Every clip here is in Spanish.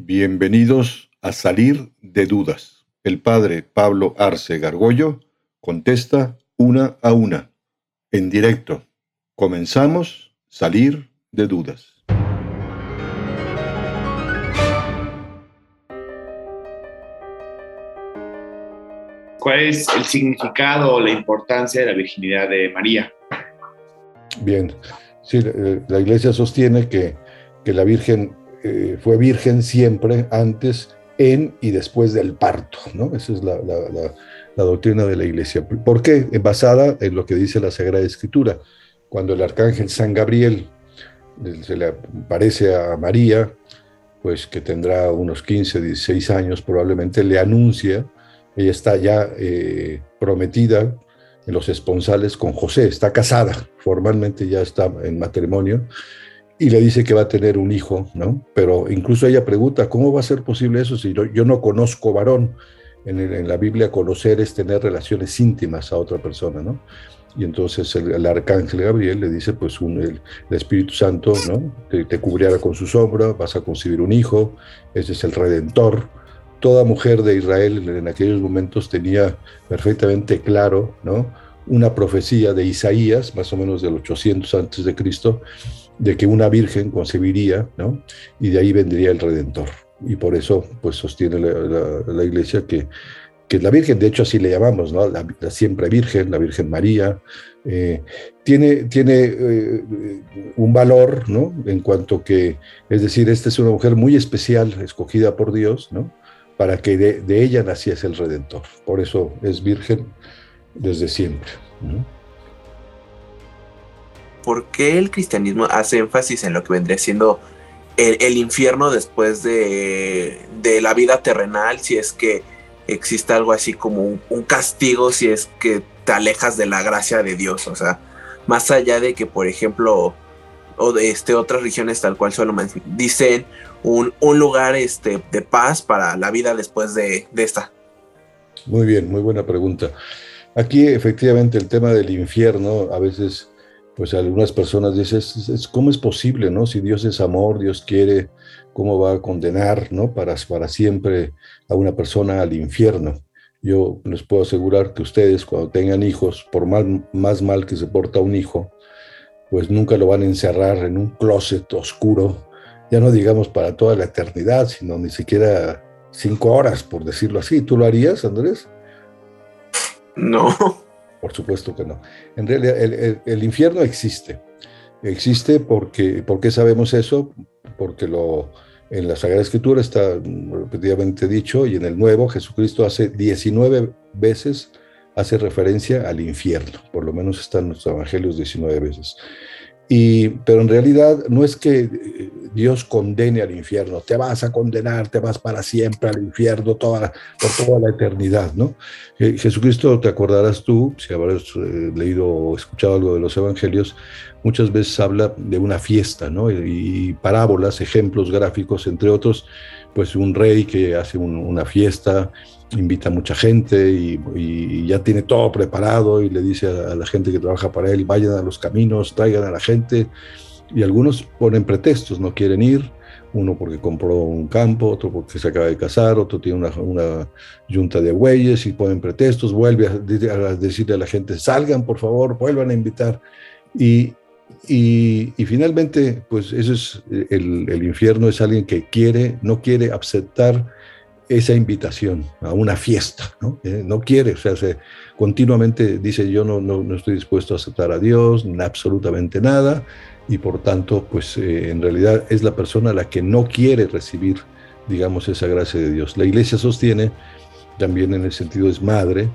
Bienvenidos a Salir de Dudas. El padre Pablo Arce Gargollo contesta una a una, en directo. Comenzamos Salir de Dudas. ¿Cuál es el significado o la importancia de la virginidad de María? Bien, sí, la iglesia sostiene que, que la Virgen eh, fue virgen siempre antes, en y después del parto, ¿no? Esa es la, doctrina de la iglesia. ¿Por qué? Basada en lo que dice la Sagrada Escritura. Cuando el arcángel San Gabriel se le aparece a María, pues que tendrá unos 15, 16 años probablemente, le anuncia, ella está ya eh, prometida en los esponsales con José, está casada, formalmente ya está en matrimonio, y le dice que va a tener un hijo, ¿no? Pero incluso ella pregunta, ¿cómo va a ser posible eso si yo, no conozco varón? En, la Biblia conocer es tener relaciones íntimas a otra persona, ¿no? Y entonces el, arcángel Gabriel le dice, pues el, Espíritu Santo, ¿no? Te, te, cubrirá con su sombra, vas a concebir un hijo, ese es el Redentor. Toda mujer de Israel en aquellos momentos tenía perfectamente claro, ¿no? Una profecía de Isaías, más o menos del 800 antes de Cristo, de que una virgen concebiría, ¿no? Y de ahí vendría el Redentor. Y por eso, pues, sostiene la, iglesia que, que la Virgen, de hecho así le llamamos, ¿no? La, siempre Virgen, la Virgen María, eh, tiene, tiene eh, un valor, ¿no? En cuanto que, es decir, esta es una mujer muy especial, escogida por Dios, ¿no? Para que de, de ella naciese el Redentor. Por eso es Virgen desde siempre. ¿no? ¿Por qué el cristianismo hace énfasis en lo que vendría siendo el, infierno después de, la vida terrenal, si es que existe algo así como un, castigo, si es que te alejas de la gracia de Dios? O sea, más allá de que, por ejemplo, o de este, otras regiones tal cual solo dicen un, lugar este, de paz para la vida después de, de esta. Muy bien, muy buena pregunta. Aquí efectivamente el tema del infierno a veces pues algunas personas dicen, ¿cómo es posible, no? Si Dios es amor, Dios quiere, ¿cómo va a condenar, no? Para, para siempre a una persona al infierno. Yo les puedo asegurar que ustedes cuando tengan hijos, por mal, más mal que se porta un hijo, pues nunca lo van a encerrar en un closet oscuro, ya no digamos para toda la eternidad, sino ni siquiera cinco horas, por decirlo así. ¿Tú lo harías, Andrés? No. Por supuesto que no. En realidad, el, infierno existe. Existe porque, ¿por qué sabemos eso? Porque lo, en la Sagrada Escritura está repetidamente dicho y en el Nuevo Jesucristo hace 19 veces hace referencia al infierno, por lo menos están los evangelios 19 veces. Y, pero en realidad no es que eh, Dios condene al infierno, te vas a condenar, te vas para siempre al infierno toda, por toda la eternidad, ¿no? Jesucristo, te acordarás tú, si habrás eh, leído o escuchado algo de los evangelios, muchas veces habla de una fiesta, ¿no? Y, parábolas, ejemplos gráficos, entre otros, pues un rey que hace una fiesta invita a mucha gente y, ya tiene todo preparado y le dice a, la gente que trabaja para él, vayan a los caminos, traigan a la gente. Y algunos ponen pretextos, no quieren ir, uno porque compró un campo, otro porque se acaba de casar, otro tiene una, una yunta de bueyes y ponen pretextos, vuelve a, decirle a la gente, salgan por favor, vuelvan a invitar. Y, y, finalmente, pues eso es el, el infierno, es alguien que quiere, no quiere aceptar esa invitación a una fiesta, ¿no? Eh, no quiere, o sea, se, continuamente dice yo no, no, estoy dispuesto a aceptar a Dios, absolutamente nada, y por tanto, pues eh, en realidad es la persona la que no quiere recibir, digamos, esa gracia de Dios. La iglesia sostiene, también en el sentido es madre,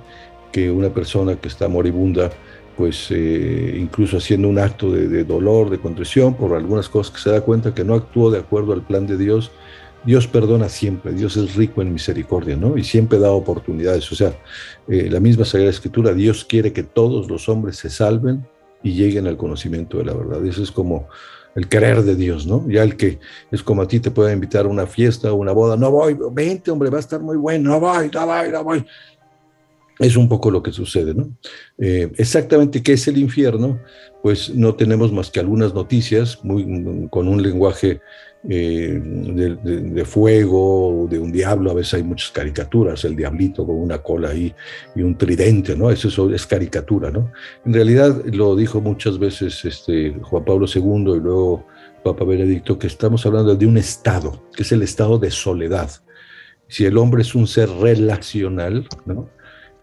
que una persona que está moribunda, pues eh, incluso haciendo un acto de, dolor, de contrición por algunas cosas que se da cuenta que no actuó de acuerdo al plan de Dios, Dios perdona siempre, Dios es rico en misericordia, ¿no? Y siempre da oportunidades. O sea, eh, la misma Sagrada Escritura, Dios quiere que todos los hombres se salven y lleguen al conocimiento de la verdad. Eso es como el querer de Dios, ¿no? Ya el que es como a ti te puede invitar a una fiesta o una boda, no voy, vente, hombre, va a estar muy bueno, no voy, no voy, no voy. Es un poco lo que sucede, ¿no? Eh, exactamente qué es el infierno, pues no tenemos más que algunas noticias muy, con un lenguaje eh, de, fuego, de un diablo, a veces hay muchas caricaturas, el diablito con una cola ahí y un tridente, ¿no? Eso es, caricatura, ¿no? En realidad lo dijo muchas veces este, Juan Pablo II y luego Papa Benedicto, que estamos hablando de un estado, que es el estado de soledad. Si el hombre es un ser relacional, ¿no?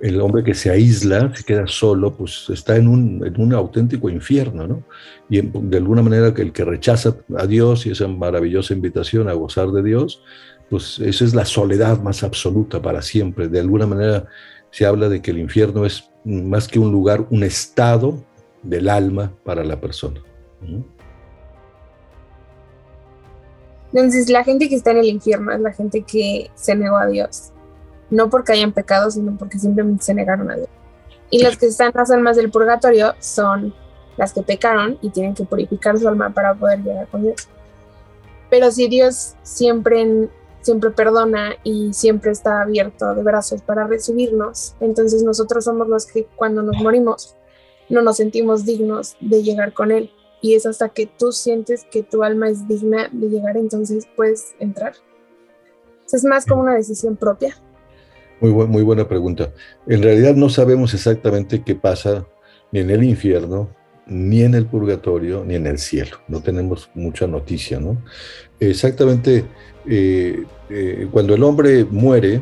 El hombre que se aísla, se queda solo, pues está en un, en un auténtico infierno, ¿no? Y de alguna manera que el que rechaza a Dios y esa maravillosa invitación a gozar de Dios, pues esa es la soledad más absoluta para siempre. De alguna manera se habla de que el infierno es más que un lugar, un estado del alma para la persona. Entonces la gente que está en el infierno es la gente que se negó a Dios no porque hayan pecado, sino porque simplemente se negaron a Dios. Y los que están en las almas del purgatorio son las que pecaron y tienen que purificar su alma para poder llegar con Dios. Pero si Dios siempre, siempre perdona y siempre está abierto de brazos para recibirnos, entonces nosotros somos los que cuando nos morimos no nos sentimos dignos de llegar con Él. Y es hasta que tú sientes que tu alma es digna de llegar, entonces puedes entrar. Es más como una decisión propia. Muy, muy buena pregunta. En realidad no sabemos exactamente qué pasa ni en el infierno, ni en el purgatorio, ni en el cielo. No tenemos mucha noticia, ¿no? Exactamente, eh, eh, cuando el hombre muere,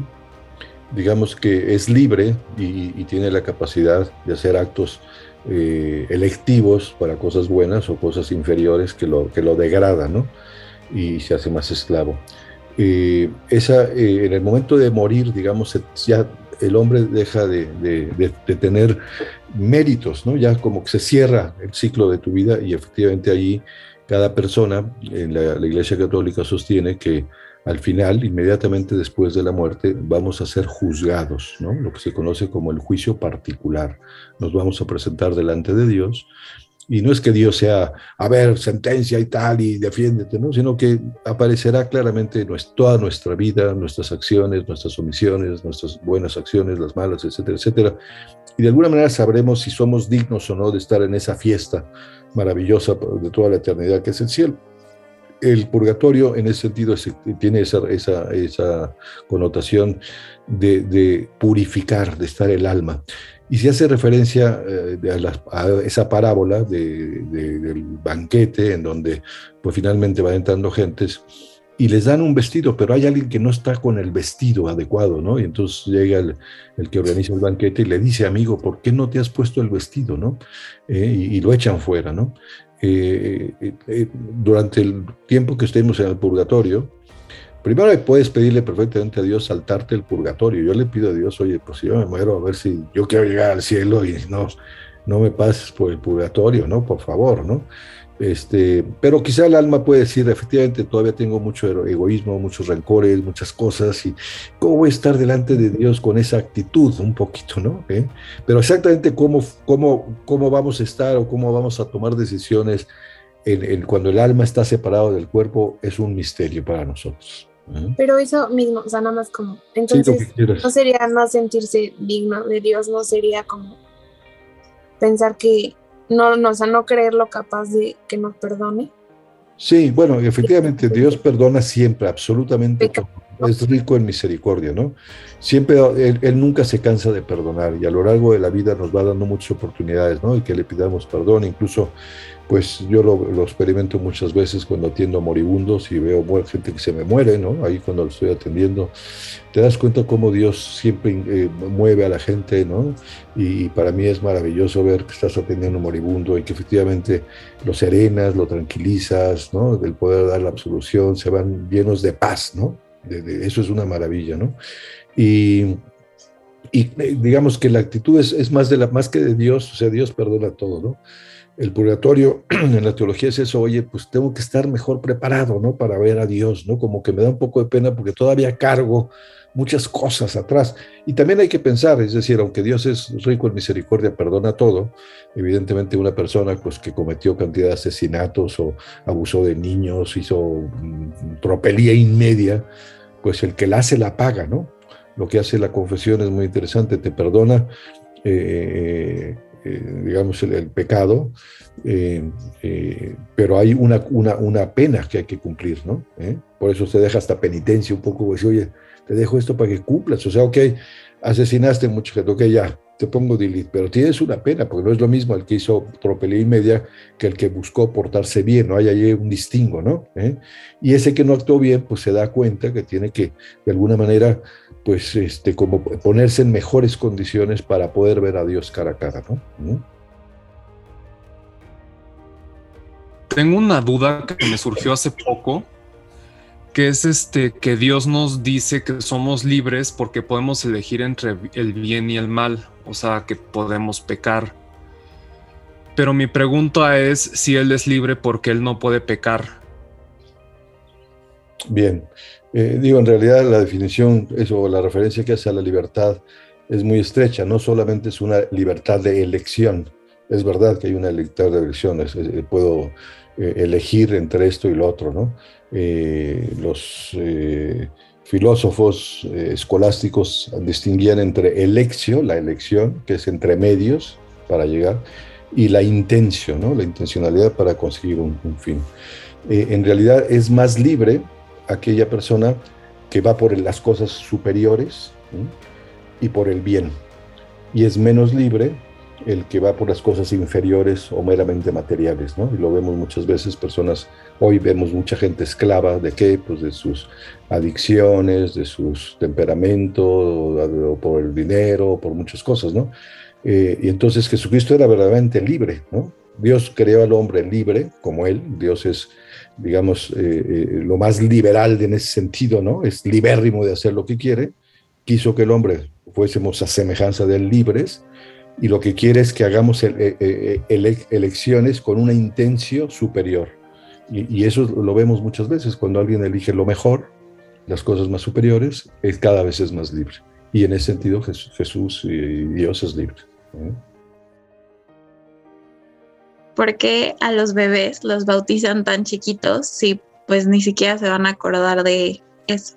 digamos que es libre y, tiene la capacidad de hacer actos eh, electivos para cosas buenas o cosas inferiores que lo, que lo degradan, ¿no? Y se hace más esclavo. Eh, esa, eh, en el momento de morir, digamos, ya el hombre deja de, tener méritos, ¿no? Ya como que se cierra el ciclo de tu vida y efectivamente allí cada persona, en la, la Iglesia Católica sostiene que al final, inmediatamente después de la muerte, vamos a ser juzgados, ¿no? Lo que se conoce como el juicio particular. Nos vamos a presentar delante de Dios y no es que Dios sea, a ver, sentencia y tal, y defiéndete, ¿no? Sino que aparecerá claramente toda nuestra vida, nuestras acciones, nuestras omisiones, nuestras buenas acciones, las malas, etcétera, etcétera. Y de alguna manera sabremos si somos dignos o no de estar en esa fiesta maravillosa de toda la eternidad que es el cielo. El purgatorio en ese sentido tiene esa, esa, esa connotación de purificar, de estar el alma. Y se hace referencia eh, a, esa parábola del banquete en donde pues finalmente van entrando gentes y les dan un vestido, pero hay alguien que no está con el vestido adecuado, ¿no? Y entonces llega el, que organiza el banquete y le dice, amigo, ¿por qué no te has puesto el vestido, ¿no? Eh, y, lo echan fuera, ¿no? Eh, durante el tiempo que estemos en el purgatorio, Primero puedes pedirle perfectamente a Dios saltarte el purgatorio. Yo le pido a Dios, oye, pues si yo me muero, a ver si yo quiero llegar al cielo y no, no me pases por el purgatorio, ¿no? Por favor, ¿no? Este, pero quizá el alma puede decir, efectivamente, todavía tengo mucho egoísmo, muchos rencores, muchas cosas, y cómo voy a estar delante de Dios con esa actitud, un poquito, ¿no? ¿Eh? Pero exactamente cómo, cómo, cómo vamos a estar o cómo vamos a tomar decisiones en, cuando el alma está separado del cuerpo es un misterio para nosotros. Pero eso mismo, o sea, nada más como, entonces, no sería no sentirse digno de Dios, no sería como pensar que, no, no, o sea, no creerlo capaz de que nos perdone. Sí, bueno, efectivamente, Dios perdona siempre, absolutamente Es rico en misericordia, ¿no? Siempre, él, él, nunca se cansa de perdonar y a lo largo de la vida nos va dando muchas oportunidades, ¿no? Y que le pidamos perdón, incluso pues yo lo, experimento muchas veces cuando atiendo moribundos y veo gente que se me muere, ¿no? Ahí cuando lo estoy atendiendo, te das cuenta cómo Dios siempre eh, mueve a la gente, ¿no? Y, para mí es maravilloso ver que estás atendiendo a un moribundo y que efectivamente lo serenas, lo tranquilizas, ¿no? Del poder dar la absolución, se van llenos de paz, ¿no? eso es una maravilla, ¿no? Y, y eh, digamos que la actitud es, es, más, de la, más que de Dios, o sea, Dios perdona todo, ¿no? El purgatorio en la teología es eso, oye, pues tengo que estar mejor preparado, ¿no? Para ver a Dios, ¿no? Como que me da un poco de pena porque todavía cargo muchas cosas atrás. Y también hay que pensar, es decir, aunque Dios es rico en misericordia, perdona todo, evidentemente una persona pues, que cometió cantidad de asesinatos o abusó de niños, hizo mm, tropelía inmedia, pues el que la hace la paga, ¿no? lo que hace la confesión es muy interesante, te perdona, eh, eh, digamos, el, pecado, pero hay una, una, una, pena que hay que cumplir, ¿no? Por eso se deja hasta penitencia un poco, pues, oye, te dejo esto para que cumplas, o sea, ok, asesinaste mucha gente, ok, ya, te pongo delete, pero tienes una pena, porque no es lo mismo el que hizo tropelía y media que el que buscó portarse bien, ¿no? Hay ahí un distingo, ¿no? ¿Eh? Y ese que no actuó bien, pues se da cuenta que tiene que, de alguna manera, pues, este, como ponerse en mejores condiciones para poder ver a Dios cara a cara, ¿no? ¿Mm? Tengo una duda que me surgió hace poco que es este que Dios nos dice que somos libres porque podemos elegir entre el bien y el mal, o sea, que podemos pecar. Pero mi pregunta es si Él es libre porque Él no puede pecar. Bien, eh, digo, en realidad la definición, eso, la referencia que hace a la libertad es muy estrecha, no solamente es una libertad de elección, es verdad que hay una libertad de elección, puedo eh, elegir entre esto y lo otro, ¿no? Eh, los eh, filósofos escolásticos distinguían entre elección, la elección, que es entre medios para llegar, y la intención, ¿no? la intencionalidad para conseguir un, fin. en realidad es más libre aquella persona que va por las cosas superiores y por el bien, y es menos libre el que va por las cosas inferiores o meramente materiales, ¿no? Y lo vemos muchas veces, personas, hoy vemos mucha gente esclava de qué, pues de sus adicciones, de sus temperamentos, o, por el dinero, o por muchas cosas, ¿no? Eh, y entonces Jesucristo era verdaderamente libre, ¿no? Dios creó al hombre libre, como él, Dios es, digamos, eh, eh, lo más liberal en ese sentido, ¿no? Es libérrimo de hacer lo que quiere, quiso que el hombre fuésemos a semejanza de él libres, y lo que quiere es que hagamos eh, eh, eh, elecciones con una intención superior. Y, eso lo vemos muchas veces, cuando alguien elige lo mejor, las cosas más superiores, es, cada vez es más libre. Y en ese sentido Jesús, y Dios es libre. ¿Por qué a los bebés los bautizan tan chiquitos si pues ni siquiera se van a acordar de eso?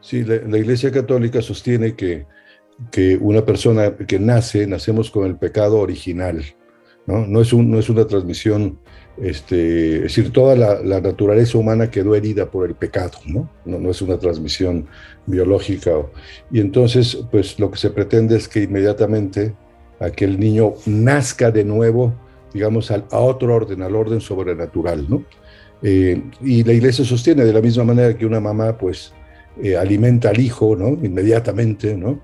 Sí, la Iglesia Católica sostiene que que una persona que nace, nacemos con el pecado original, ¿no? No es, un, no es una transmisión, este, es decir, toda la, naturaleza humana quedó herida por el pecado, ¿no? No, no es una transmisión biológica. Y entonces, pues lo que se pretende es que inmediatamente aquel niño nazca de nuevo, digamos, a, otro orden, al orden sobrenatural, ¿no? Eh, y la iglesia sostiene de la misma manera que una mamá, pues, eh, alimenta al hijo, ¿no? Inmediatamente, ¿no?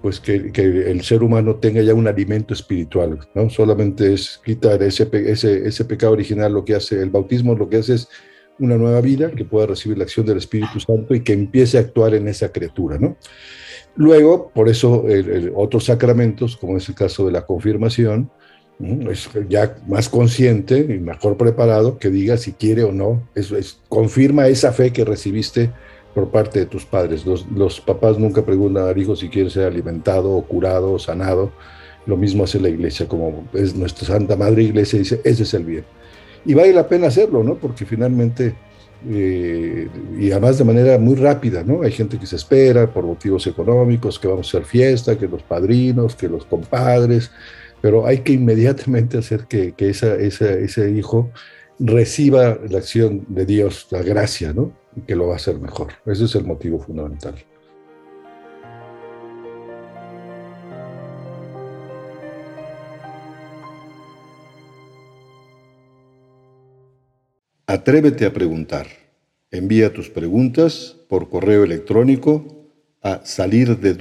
Pues que, el ser humano tenga ya un alimento espiritual, ¿no? Solamente es quitar ese, ese, ese pecado original, lo que hace el bautismo, lo que hace es una nueva vida que pueda recibir la acción del Espíritu Santo y que empiece a actuar en esa criatura, ¿no? Luego, por eso, otros sacramentos, como es el caso de la confirmación, es ya más consciente y mejor preparado que diga si quiere o no, eso es, confirma esa fe que recibiste por parte de tus padres. Los, papás nunca preguntan al hijo si quiere ser alimentado o curado o sanado. Lo mismo hace la iglesia, como es nuestra Santa Madre Iglesia, dice, ese es el bien. Y vale la pena hacerlo, ¿no? Porque finalmente, eh, y además de manera muy rápida, ¿no? Hay gente que se espera por motivos económicos, que vamos a hacer fiesta, que los padrinos, que los compadres, pero hay que inmediatamente hacer que, que esa, ese hijo reciba la acción de Dios, la gracia, ¿no? Que lo va a hacer mejor. Ese es el motivo fundamental. Atrévete a preguntar. Envía tus preguntas por correo electrónico a salir de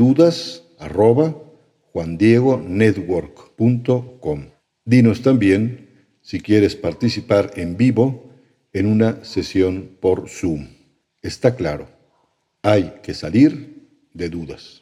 Dinos también si quieres participar en vivo en una sesión por Zoom. Está claro, hay que salir de dudas.